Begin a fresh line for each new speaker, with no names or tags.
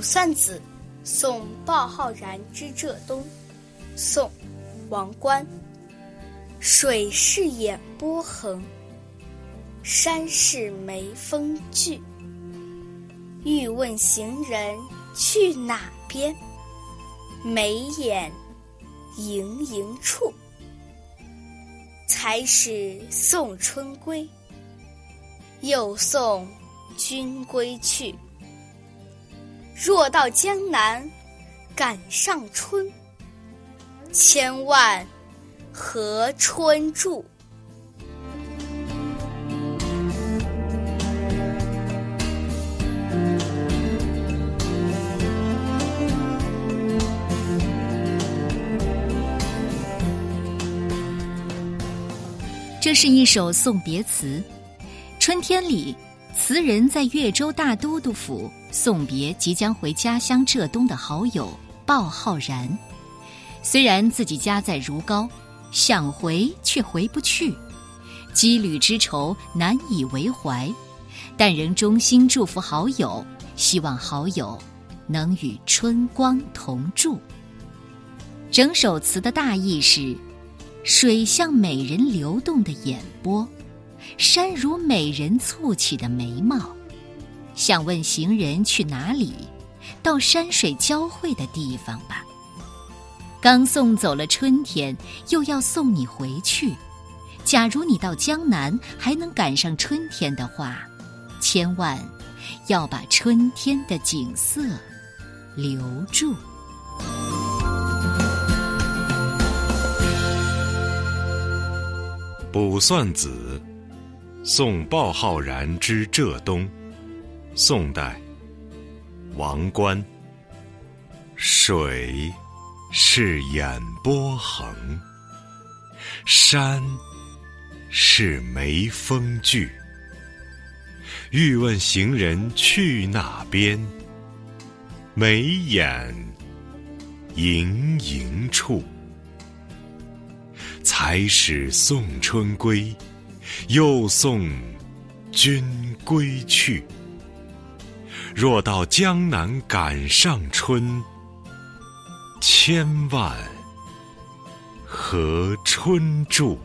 卜算子·送鲍浩然之浙东，宋·王观。水是眼波横，山是眉峰聚。欲问行人去哪边？眉眼盈盈处。才始送春归，又送君归去。若到江南赶上春，千万和春住。
这是一首送别词。春天里，词人在越州大都督府。送别即将回家乡浙东的好友鲍浩然，虽然自己家在如皋，想回却回不去，羁旅之愁难以为怀，但仍衷心祝福好友，希望好友能与春光同住。整首词的大意是：水像美人流动的眼波，山如美人蹙起的眉毛。想问行人去哪里？到山水交汇的地方吧。刚送走了春天，又要送你回去。假如你到江南还能赶上春天的话，千万要把春天的景色留住。
卜算子·送鲍浩然之浙东。宋代，王观。水是眼波横，山是眉峰聚。欲问行人去那边，眉眼盈盈处。才始送春归，又送君归去。若到江南赶上春，千万和春住。